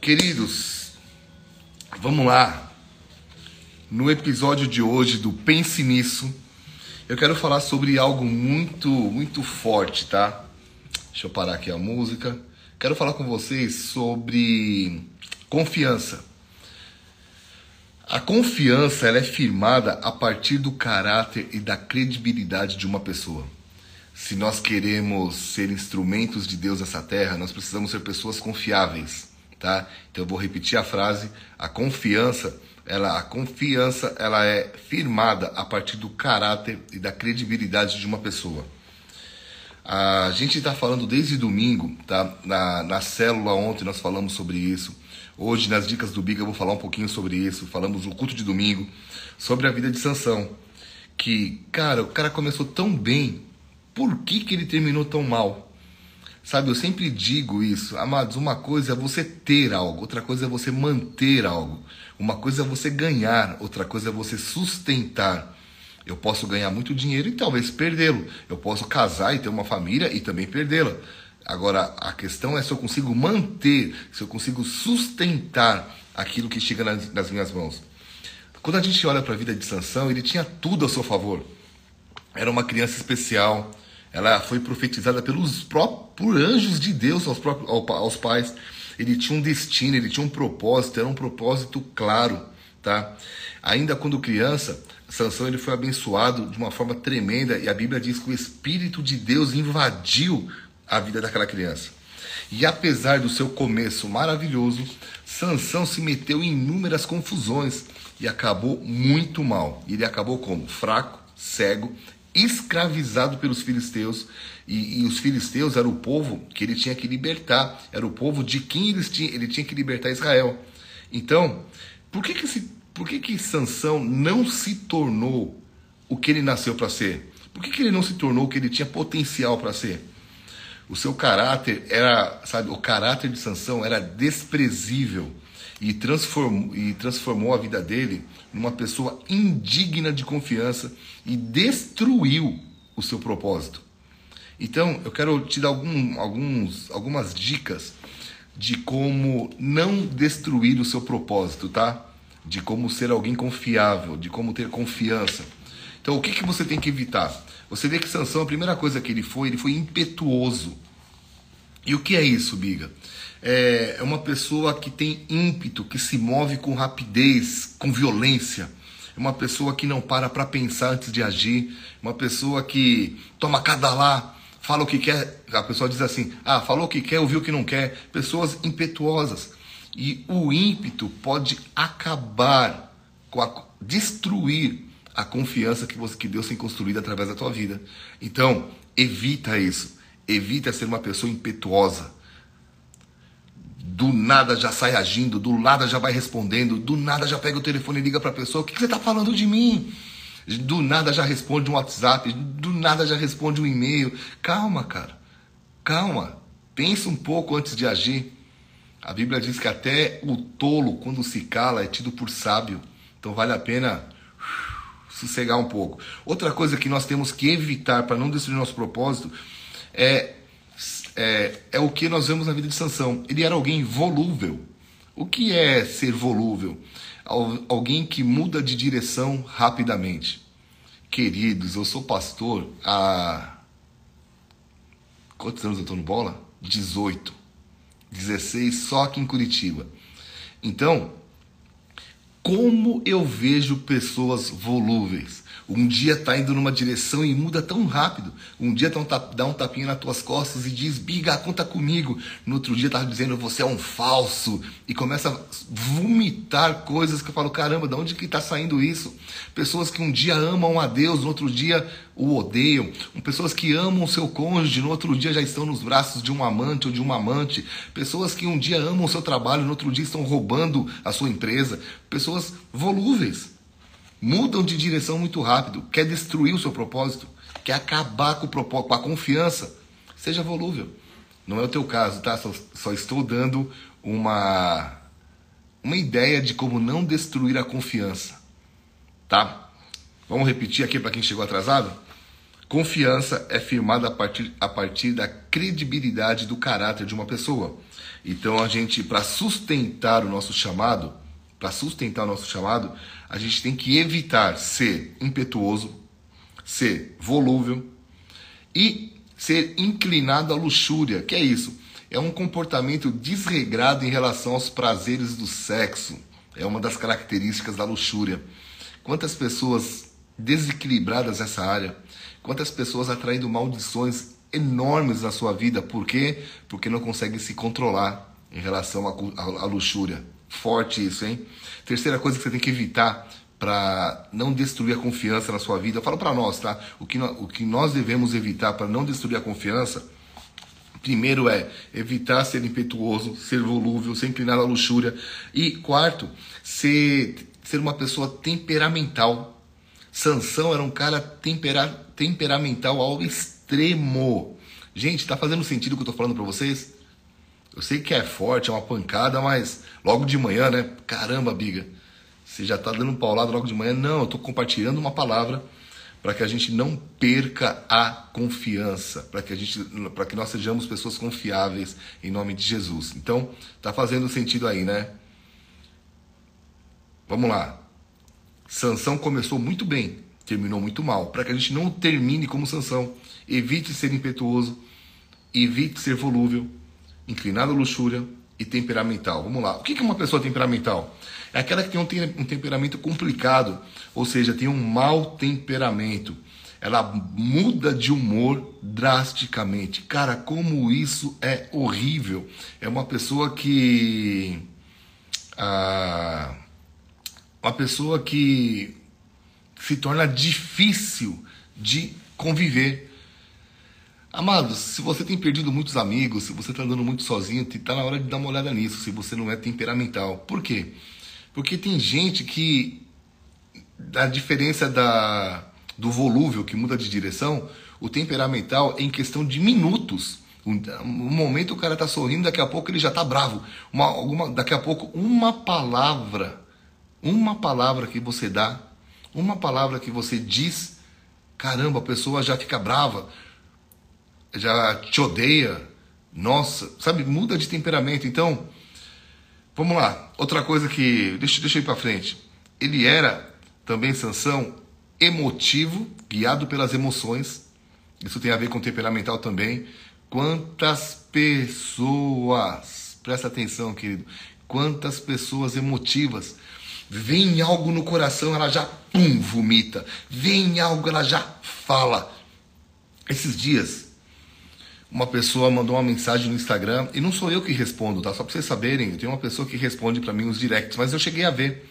Queridos, vamos lá. No episódio de hoje do Pense Nisso, eu quero falar sobre algo muito, muito forte, tá? Deixa eu parar aqui a música. Quero falar com vocês sobre confiança. A confiança ela é firmada a partir do caráter e da credibilidade de uma pessoa. Se nós queremos ser instrumentos de Deus nessa terra, nós precisamos ser pessoas confiáveis tá? Então eu vou repetir a frase: a confiança, ela, a confiança, ela é firmada a partir do caráter e da credibilidade de uma pessoa. A gente está falando desde domingo, tá? Na, na célula ontem nós falamos sobre isso. Hoje nas dicas do Biga eu vou falar um pouquinho sobre isso. Falamos no culto de domingo sobre a vida de Sansão, que cara, o cara começou tão bem, por que que ele terminou tão mal? Sabe, eu sempre digo isso, amados, uma coisa é você ter algo, outra coisa é você manter algo. Uma coisa é você ganhar, outra coisa é você sustentar. Eu posso ganhar muito dinheiro e talvez perdê-lo. Eu posso casar e ter uma família e também perdê-la. Agora, a questão é se eu consigo manter, se eu consigo sustentar aquilo que chega nas, nas minhas mãos. Quando a gente olha para a vida de Sansão, ele tinha tudo a seu favor. Era uma criança especial, ela foi profetizada pelos próprios, por anjos de Deus aos, próprios, aos pais. Ele tinha um destino, ele tinha um propósito, era um propósito claro, tá? Ainda quando criança, Sansão ele foi abençoado de uma forma tremenda e a Bíblia diz que o Espírito de Deus invadiu a vida daquela criança. E apesar do seu começo maravilhoso, Sansão se meteu em inúmeras confusões e acabou muito mal. Ele acabou como fraco, cego escravizado pelos filisteus e, e, os filisteus era o povo que ele tinha que libertar, era o povo de quem eles tinha, ele tinha que libertar Israel. Então, por que que, se, por que que Sansão não se tornou o que ele nasceu para ser? Por que, que ele não se tornou o que ele tinha potencial para ser? O seu caráter era, sabe, o caráter de Sansão era desprezível e transformou, e transformou a vida dele numa pessoa indigna de confiança e destruiu o seu propósito. Então, eu quero te dar algum, alguns, algumas dicas de como não destruir o seu propósito, tá? De como ser alguém confiável, de como ter confiança. Então, o que, que você tem que evitar? Você vê que Sansão, a primeira coisa que ele foi, ele foi impetuoso. E o que é isso, Biga? É, é uma pessoa que tem ímpeto, que se move com rapidez, com violência. É uma pessoa que não para para pensar antes de agir. Uma pessoa que toma cada lá, fala o que quer. A pessoa diz assim: ah, falou o que quer, ouviu o que não quer. Pessoas impetuosas. E o ímpeto pode acabar com a, destruir a confiança que, você, que Deus tem construído através da tua vida. Então, evita isso. Evita ser uma pessoa impetuosa do nada já sai agindo, do nada já vai respondendo, do nada já pega o telefone e liga para a pessoa: o que, que você está falando de mim? Do nada já responde um WhatsApp, do nada já responde um e-mail. Calma, cara, calma. Pensa um pouco antes de agir. A Bíblia diz que até o tolo, quando se cala, é tido por sábio. Então vale a pena sossegar um pouco. Outra coisa que nós temos que evitar para não destruir nosso propósito é é, é o que nós vemos na vida de Sansão. Ele era alguém volúvel. O que é ser volúvel? Alguém que muda de direção rapidamente. Queridos, eu sou pastor há. Quantos anos eu estou no bola? 18. 16 só aqui em Curitiba. Então, como eu vejo pessoas volúveis? Um dia está indo numa direção e muda tão rápido. Um dia dá um tapinha nas tuas costas e diz, Biga, conta comigo. No outro dia está dizendo, você é um falso. E começa a vomitar coisas que eu falo, caramba, de onde que está saindo isso? Pessoas que um dia amam a Deus, no outro dia o odeiam. Pessoas que amam o seu cônjuge, no outro dia já estão nos braços de um amante ou de uma amante. Pessoas que um dia amam o seu trabalho, no outro dia estão roubando a sua empresa. Pessoas volúveis mudam de direção muito rápido, quer destruir o seu propósito, quer acabar com, o com a confiança. Seja volúvel. Não é o teu caso, tá? Só, só estou dando uma, uma ideia de como não destruir a confiança, tá? Vamos repetir aqui para quem chegou atrasado? Confiança é firmada a partir, a partir da credibilidade do caráter de uma pessoa. Então a gente, para sustentar o nosso chamado, para sustentar o nosso chamado, a gente tem que evitar ser impetuoso, ser volúvel e ser inclinado à luxúria. Que é isso? É um comportamento desregrado em relação aos prazeres do sexo. É uma das características da luxúria. Quantas pessoas desequilibradas nessa área, quantas pessoas atraindo maldições enormes na sua vida. Por quê? Porque não conseguem se controlar em relação à luxúria. Forte isso, hein? Terceira coisa que você tem que evitar para não destruir a confiança na sua vida. Eu falo para nós, tá? O que, nós, o que nós devemos evitar para não destruir a confiança, primeiro é evitar ser impetuoso, ser volúvel, ser inclinado à luxúria. E quarto, ser, ser uma pessoa temperamental. Sansão era um cara tempera, temperamental ao extremo. Gente, tá fazendo sentido o que eu tô falando para vocês? Eu sei que é forte, é uma pancada, mas logo de manhã, né? Caramba, biga. Você já tá dando um paulado logo de manhã? Não, eu tô compartilhando uma palavra para que a gente não perca a confiança, para que a gente, para que nós sejamos pessoas confiáveis em nome de Jesus. Então, tá fazendo sentido aí, né? Vamos lá. Sansão começou muito bem, terminou muito mal. Para que a gente não termine como Sansão, evite ser impetuoso, evite ser volúvel, inclinado à luxúria e temperamental. Vamos lá. O que é uma pessoa temperamental? É aquela que tem um, temperamento complicado, ou seja, tem um mau temperamento. Ela muda de humor drasticamente. Cara, como isso é horrível. É uma pessoa que. Ah, uma pessoa que se torna difícil de conviver. Amados, se você tem perdido muitos amigos, se você está andando muito sozinho, está na hora de dar uma olhada nisso, se você não é temperamental. Por quê? Porque tem gente que, a diferença da, do volúvel, que muda de direção, o temperamental é em questão de minutos. Um, momento o cara está sorrindo, daqui a pouco ele já está bravo. Uma, alguma, daqui a pouco, uma palavra, uma palavra que você dá uma palavra que você diz, caramba, a pessoa já fica brava, já te odeia. Nossa, sabe, muda de temperamento. Então, vamos lá. Outra coisa que. Deixa, deixa eu ir para frente. Ele era também, Sansão, emotivo, guiado pelas emoções. Isso tem a ver com temperamental também. Quantas pessoas, presta atenção, querido, quantas pessoas emotivas Vem algo no coração, ela já pum, vomita. Vem algo, ela já fala. Esses dias, uma pessoa mandou uma mensagem no Instagram e não sou eu que respondo, tá? Só para vocês saberem, tenho uma pessoa que responde para mim os directs, mas eu cheguei a ver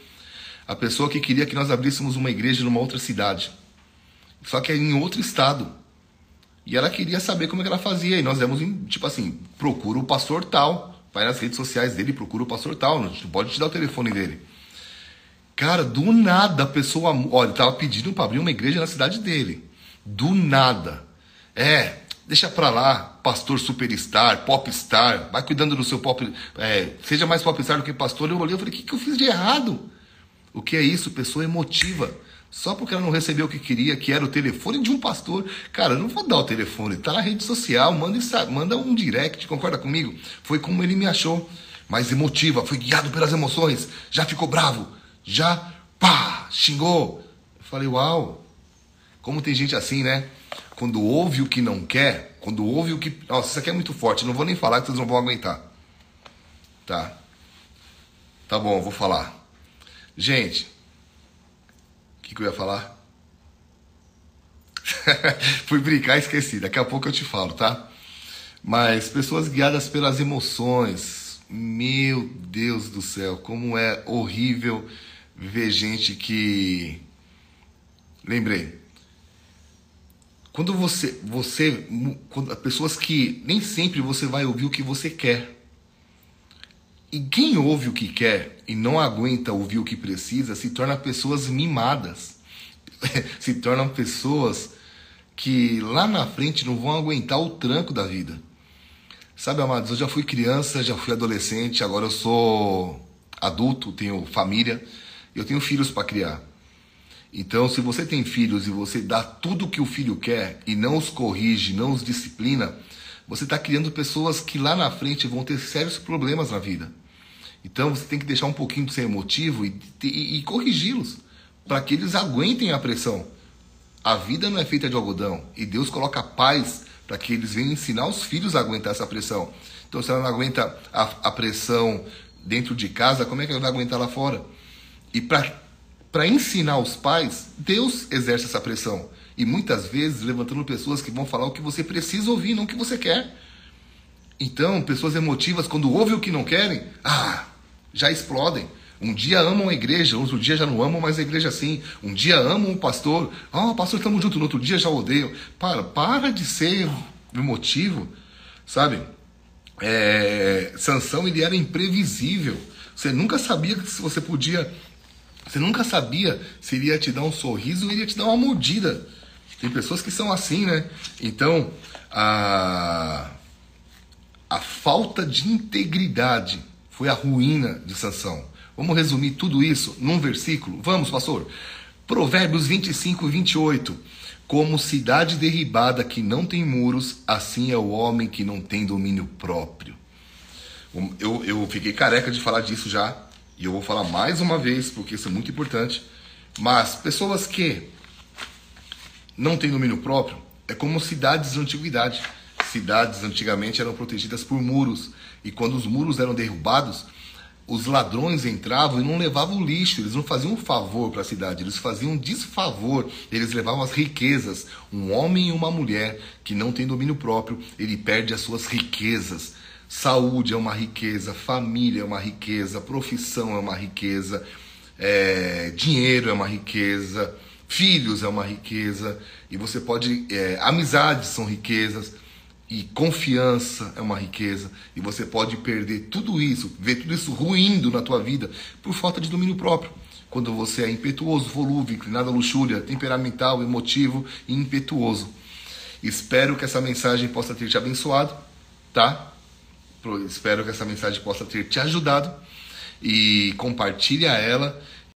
a pessoa que queria que nós abríssemos uma igreja numa outra cidade, só que é em outro estado. E ela queria saber como é que ela fazia. E nós demos, tipo assim, procura o pastor tal. Vai nas redes sociais dele, procura o pastor tal. Gente pode te dar o telefone dele. Cara, do nada a pessoa. Olha, tava pedindo para abrir uma igreja na cidade dele. Do nada. É, deixa pra lá, pastor superstar, popstar, vai cuidando do seu pop. É, seja mais popstar do que pastor. Eu olhei e falei: o que, que eu fiz de errado? O que é isso? Pessoa emotiva. Só porque ela não recebeu o que queria, que era o telefone de um pastor. Cara, eu não vou dar o telefone, tá na rede social, manda, manda um direct, concorda comigo? Foi como ele me achou. Mais emotiva, foi guiado pelas emoções, já ficou bravo já, pá, xingou. Eu falei, uau, como tem gente assim, né? Quando ouve o que não quer, quando ouve o que. Nossa, isso aqui é muito forte, não vou nem falar que vocês não vão aguentar. Tá? Tá bom, vou falar. Gente, o que, que eu ia falar? Fui brincar e esqueci. Daqui a pouco eu te falo, tá? Mas pessoas guiadas pelas emoções. Meu Deus do céu, como é horrível ver gente que. Lembrei. Quando você. você quando, pessoas que nem sempre você vai ouvir o que você quer. E quem ouve o que quer e não aguenta ouvir o que precisa se torna pessoas mimadas. se tornam pessoas que lá na frente não vão aguentar o tranco da vida. Sabe, amados, eu já fui criança, já fui adolescente, agora eu sou adulto, tenho família. Eu tenho filhos para criar. Então, se você tem filhos e você dá tudo o que o filho quer e não os corrige, não os disciplina, você está criando pessoas que lá na frente vão ter sérios problemas na vida. Então você tem que deixar um pouquinho de ser emotivo e, e, e corrigi-los para que eles aguentem a pressão. A vida não é feita de algodão e Deus coloca paz para que eles venham ensinar os filhos a aguentar essa pressão. Então, se ela não aguenta a, a pressão dentro de casa, como é que ela vai aguentar lá fora? E para ensinar os pais, Deus exerce essa pressão. E muitas vezes levantando pessoas que vão falar o que você precisa ouvir, não o que você quer. Então, pessoas emotivas, quando ouvem o que não querem, ah, já explodem. Um dia amam a igreja, outro dia já não amam mais a igreja assim. Um dia amam o pastor, ah, oh, pastor, estamos juntos, no outro dia já odeiam. Para, para de ser emotivo, sabe? É, Sansão ele era imprevisível. Você nunca sabia se você podia. Você nunca sabia se ele ia te dar um sorriso ou ele ia te dar uma mordida. Tem pessoas que são assim, né? Então, a, a falta de integridade foi a ruína de Sansão. Vamos resumir tudo isso num versículo? Vamos, pastor. Provérbios 25 e 28. Como cidade derribada que não tem muros, assim é o homem que não tem domínio próprio. Eu, eu fiquei careca de falar disso já, e eu vou falar mais uma vez, porque isso é muito importante. Mas pessoas que não têm domínio próprio é como cidades de antiguidade. Cidades antigamente eram protegidas por muros. E quando os muros eram derrubados, os ladrões entravam e não levavam lixo, eles não faziam um favor para a cidade, eles faziam um desfavor, eles levavam as riquezas. Um homem e uma mulher que não tem domínio próprio, ele perde as suas riquezas. Saúde é uma riqueza, família é uma riqueza, profissão é uma riqueza, é, dinheiro é uma riqueza, filhos é uma riqueza, e você pode. É, amizades são riquezas. E confiança é uma riqueza. E você pode perder tudo isso, ver tudo isso ruindo na tua vida por falta de domínio próprio. Quando você é impetuoso, volúvel, inclinado à luxúria, temperamental, emotivo e impetuoso. Espero que essa mensagem possa ter te abençoado, tá? Espero que essa mensagem possa ter te ajudado e compartilha ela